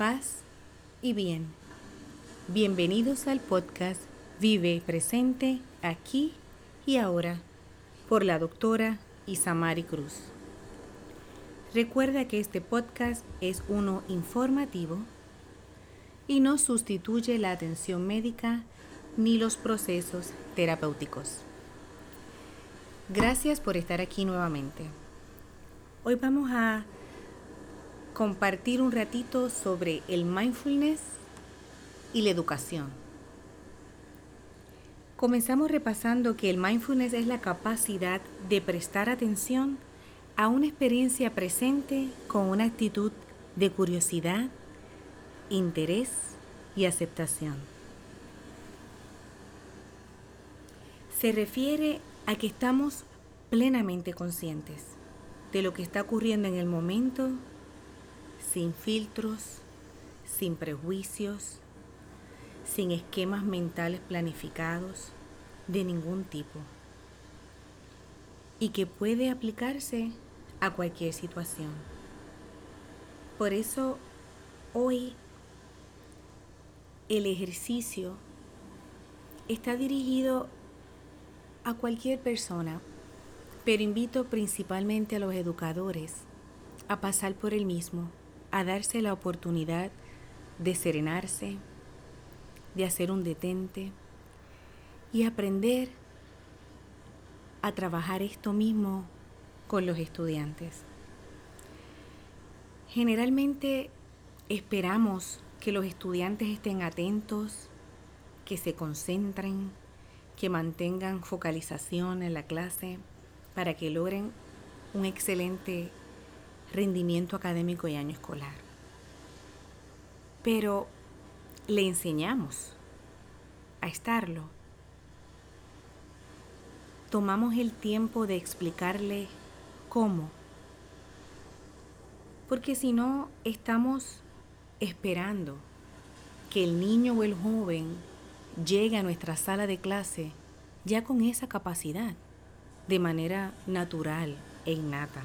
paz y bien. Bienvenidos al podcast Vive presente aquí y ahora por la doctora Isamari Cruz. Recuerda que este podcast es uno informativo y no sustituye la atención médica ni los procesos terapéuticos. Gracias por estar aquí nuevamente. Hoy vamos a compartir un ratito sobre el mindfulness y la educación. Comenzamos repasando que el mindfulness es la capacidad de prestar atención a una experiencia presente con una actitud de curiosidad, interés y aceptación. Se refiere a que estamos plenamente conscientes de lo que está ocurriendo en el momento sin filtros, sin prejuicios, sin esquemas mentales planificados de ningún tipo y que puede aplicarse a cualquier situación. Por eso hoy el ejercicio está dirigido a cualquier persona, pero invito principalmente a los educadores a pasar por el mismo a darse la oportunidad de serenarse, de hacer un detente y aprender a trabajar esto mismo con los estudiantes. Generalmente esperamos que los estudiantes estén atentos, que se concentren, que mantengan focalización en la clase para que logren un excelente rendimiento académico y año escolar. Pero le enseñamos a estarlo. Tomamos el tiempo de explicarle cómo. Porque si no, estamos esperando que el niño o el joven llegue a nuestra sala de clase ya con esa capacidad, de manera natural e innata.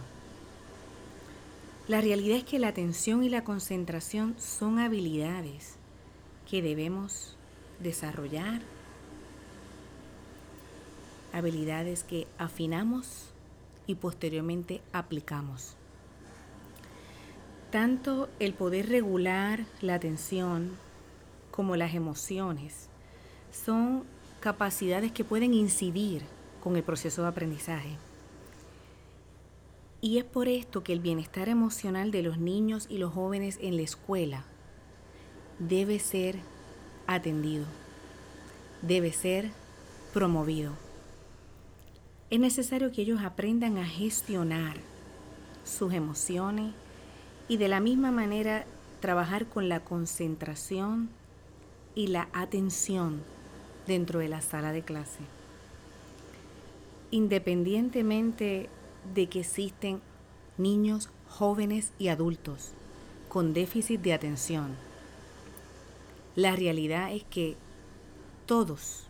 La realidad es que la atención y la concentración son habilidades que debemos desarrollar, habilidades que afinamos y posteriormente aplicamos. Tanto el poder regular la atención como las emociones son capacidades que pueden incidir con el proceso de aprendizaje. Y es por esto que el bienestar emocional de los niños y los jóvenes en la escuela debe ser atendido, debe ser promovido. Es necesario que ellos aprendan a gestionar sus emociones y de la misma manera trabajar con la concentración y la atención dentro de la sala de clase. Independientemente de que existen niños, jóvenes y adultos con déficit de atención. La realidad es que todos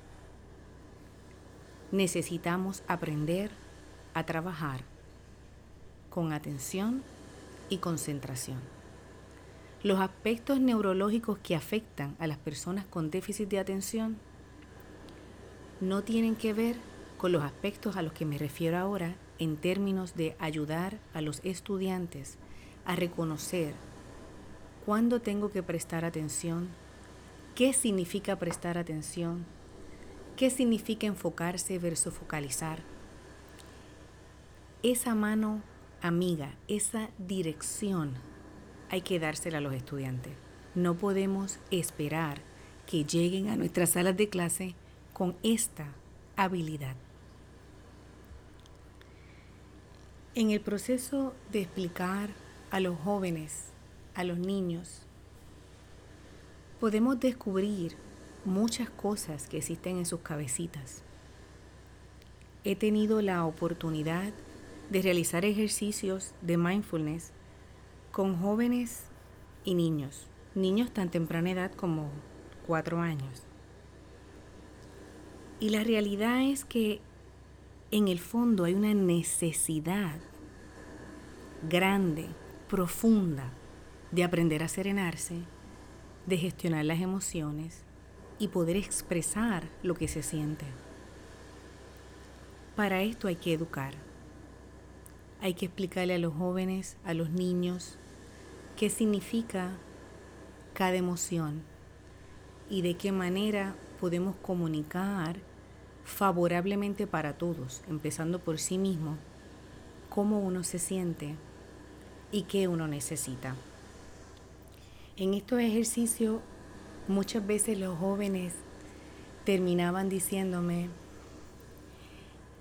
necesitamos aprender a trabajar con atención y concentración. Los aspectos neurológicos que afectan a las personas con déficit de atención no tienen que ver con los aspectos a los que me refiero ahora en términos de ayudar a los estudiantes a reconocer cuándo tengo que prestar atención, qué significa prestar atención, qué significa enfocarse versus focalizar. Esa mano amiga, esa dirección hay que dársela a los estudiantes. No podemos esperar que lleguen a nuestras salas de clase con esta habilidad. En el proceso de explicar a los jóvenes, a los niños, podemos descubrir muchas cosas que existen en sus cabecitas. He tenido la oportunidad de realizar ejercicios de mindfulness con jóvenes y niños, niños tan temprana edad como cuatro años. Y la realidad es que en el fondo hay una necesidad grande, profunda, de aprender a serenarse de gestionar las emociones y poder expresar lo que se siente. Para esto hay que educar. Hay que explicarle a los jóvenes, a los niños, qué significa cada emoción y de qué manera podemos comunicar favorablemente para todos, empezando por sí mismo, cómo uno se siente y qué uno necesita. En estos ejercicios muchas veces los jóvenes terminaban diciéndome,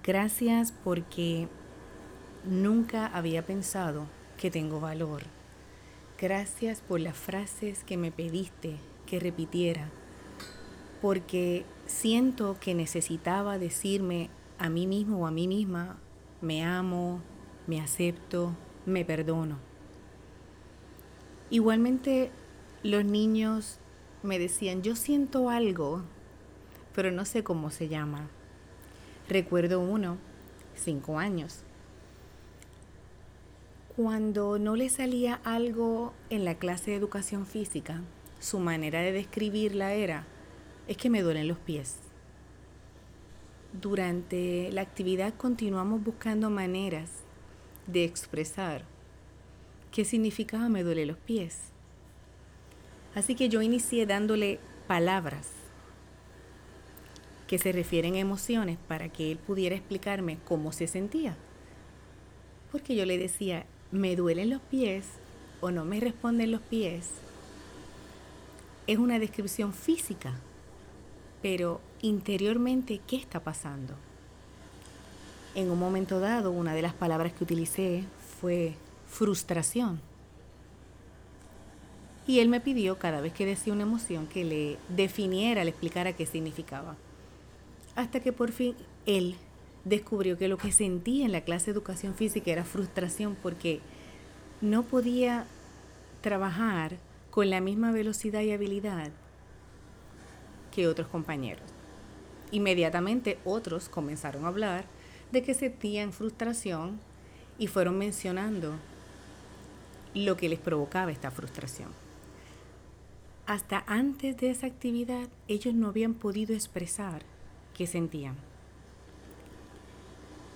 gracias porque nunca había pensado que tengo valor. Gracias por las frases que me pediste que repitiera, porque siento que necesitaba decirme a mí mismo o a mí misma, me amo, me acepto, me perdono. Igualmente los niños me decían, yo siento algo, pero no sé cómo se llama. Recuerdo uno, cinco años. Cuando no le salía algo en la clase de educación física, su manera de describirla era, es que me duelen los pies. Durante la actividad continuamos buscando maneras de expresar qué significaba me duelen los pies. Así que yo inicié dándole palabras que se refieren a emociones para que él pudiera explicarme cómo se sentía. Porque yo le decía, me duelen los pies o no me responden los pies. Es una descripción física, pero interiormente, ¿qué está pasando? En un momento dado, una de las palabras que utilicé fue frustración. Y él me pidió cada vez que decía una emoción que le definiera, le explicara qué significaba. Hasta que por fin él descubrió que lo que sentía en la clase de educación física era frustración porque no podía trabajar con la misma velocidad y habilidad que otros compañeros. Inmediatamente otros comenzaron a hablar de que sentían frustración y fueron mencionando lo que les provocaba esta frustración hasta antes de esa actividad ellos no habían podido expresar qué sentían.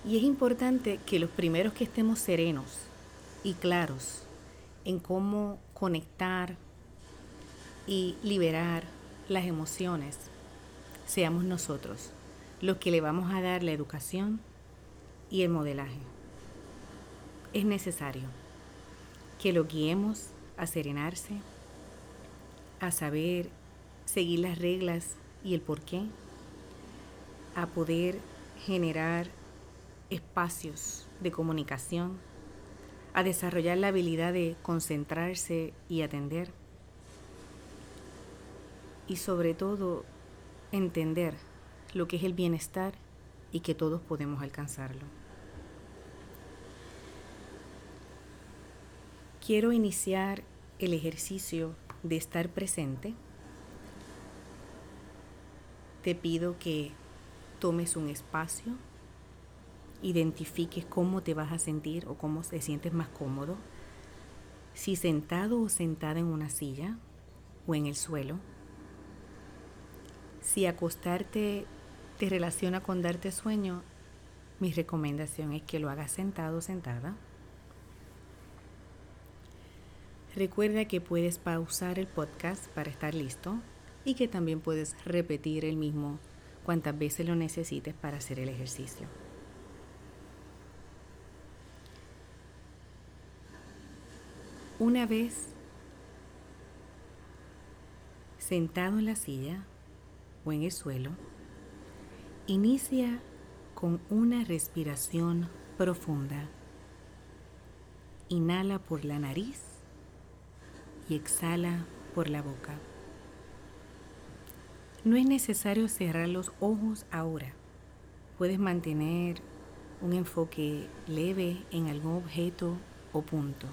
Y es importante que los primeros que estemos serenos y claros en cómo conectar y liberar las emociones, seamos nosotros los que le vamos a dar la educación y el modelaje. Es necesario que lo guiemos a serenarse, a saber seguir las reglas y el por qué, a poder generar espacios de comunicación, a desarrollar la habilidad de concentrarse y atender y sobre todo entender lo que es el bienestar y que todos podemos alcanzarlo. Quiero iniciar el ejercicio de estar presente, te pido que tomes un espacio, identifiques cómo te vas a sentir o cómo te sientes más cómodo, si sentado o sentada en una silla o en el suelo, si acostarte te relaciona con darte sueño, mi recomendación es que lo hagas sentado o sentada. Recuerda que puedes pausar el podcast para estar listo y que también puedes repetir el mismo cuantas veces lo necesites para hacer el ejercicio. Una vez sentado en la silla en el suelo, inicia con una respiración profunda. Inhala por la nariz y exhala por la boca. No es necesario cerrar los ojos ahora. Puedes mantener un enfoque leve en algún objeto o punto.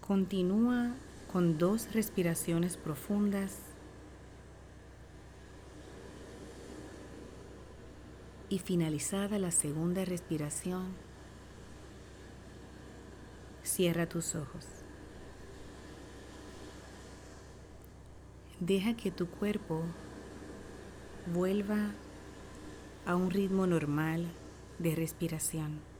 Continúa con dos respiraciones profundas y finalizada la segunda respiración, cierra tus ojos. Deja que tu cuerpo vuelva a un ritmo normal de respiración.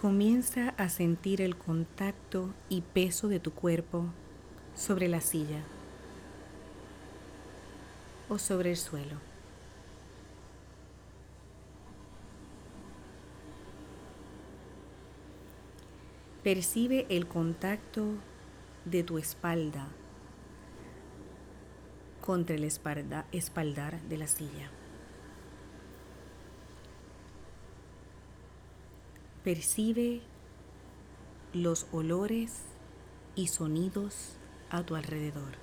Comienza a sentir el contacto y peso de tu cuerpo sobre la silla o sobre el suelo. Percibe el contacto de tu espalda contra el espaldar de la silla. Percibe los olores y sonidos a tu alrededor.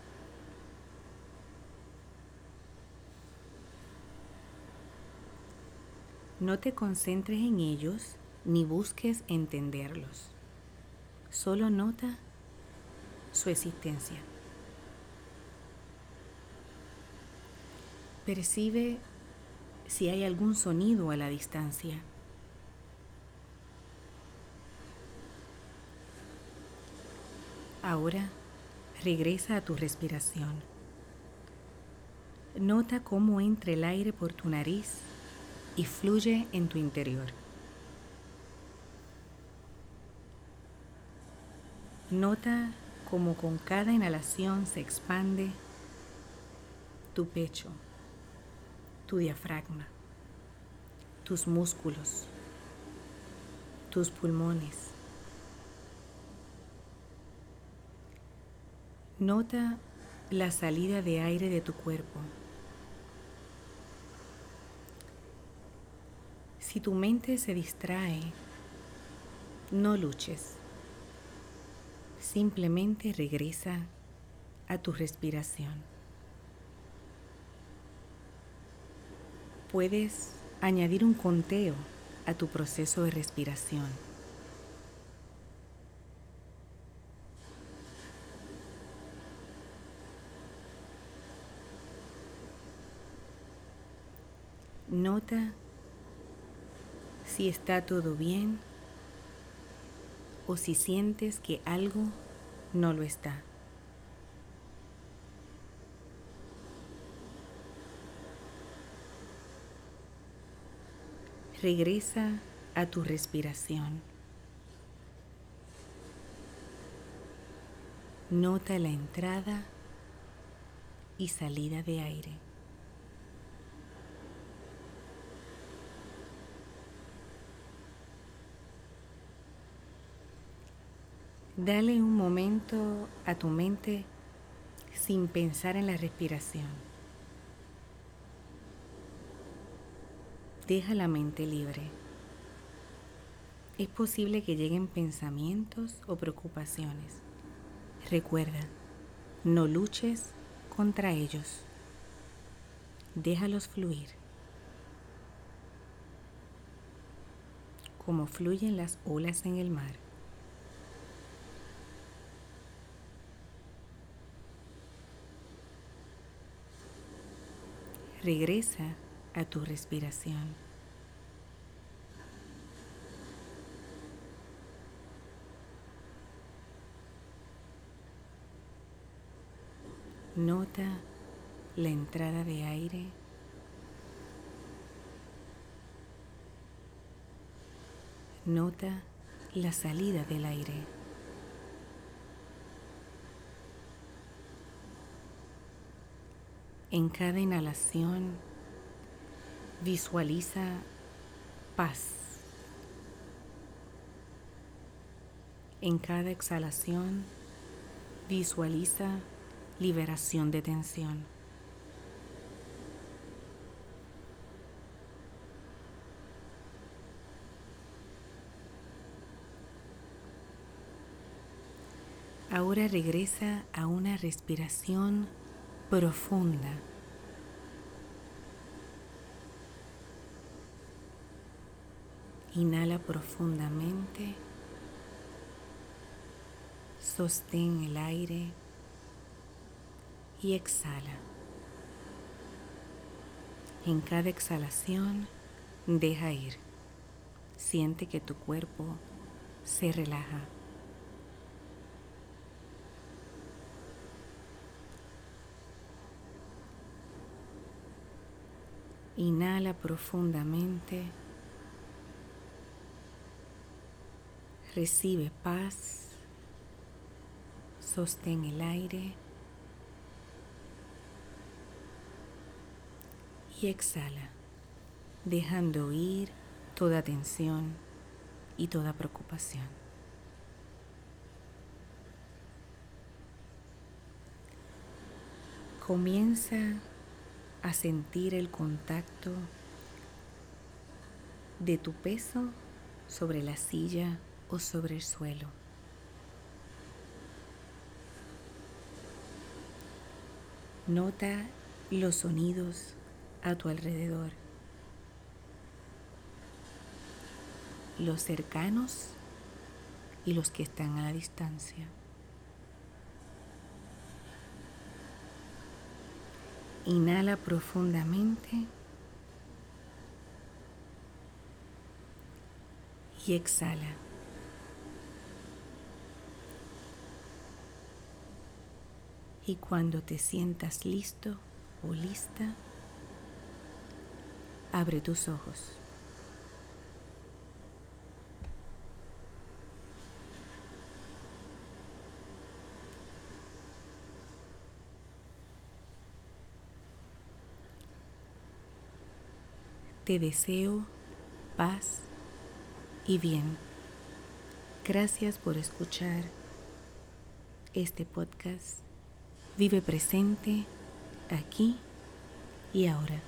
No te concentres en ellos ni busques entenderlos. Solo nota su existencia. Percibe si hay algún sonido a la distancia. Ahora regresa a tu respiración. Nota cómo entra el aire por tu nariz y fluye en tu interior. Nota cómo con cada inhalación se expande tu pecho, tu diafragma, tus músculos, tus pulmones Nota la salida de aire de tu cuerpo. Si tu mente se distrae, no luches. Simplemente regresa a tu respiración. Puedes añadir un conteo a tu proceso de respiración. Nota si está todo bien o si sientes que algo no lo está. Regresa a tu respiración. Nota la entrada y salida de aire. Dale un momento a tu mente sin pensar en la respiración. Deja la mente libre. Es posible que lleguen pensamientos o preocupaciones. Recuerda, no luches contra ellos. Déjalos fluir. Como fluyen las olas en el mar. Regresa a tu respiración. Nota la entrada de aire. Nota la salida del aire. En cada inhalación visualiza paz. En cada exhalación visualiza liberación de tensión. Ahora regresa a una respiración profunda. Inhala profundamente. Sostén el aire y exhala. En cada exhalación, deja ir. Siente que tu cuerpo se relaja. Inhala profundamente. Recibe paz. Sostén el aire. Y exhala, dejando ir toda tensión y toda preocupación. Comienza a sentir el contacto de tu peso sobre la silla o sobre el suelo. Nota los sonidos a tu alrededor, los cercanos y los que están a la distancia. Inhala profundamente y exhala. Y cuando te sientas listo o lista, abre tus ojos. Te deseo paz y bien. Gracias por escuchar este podcast. Vive presente aquí y ahora.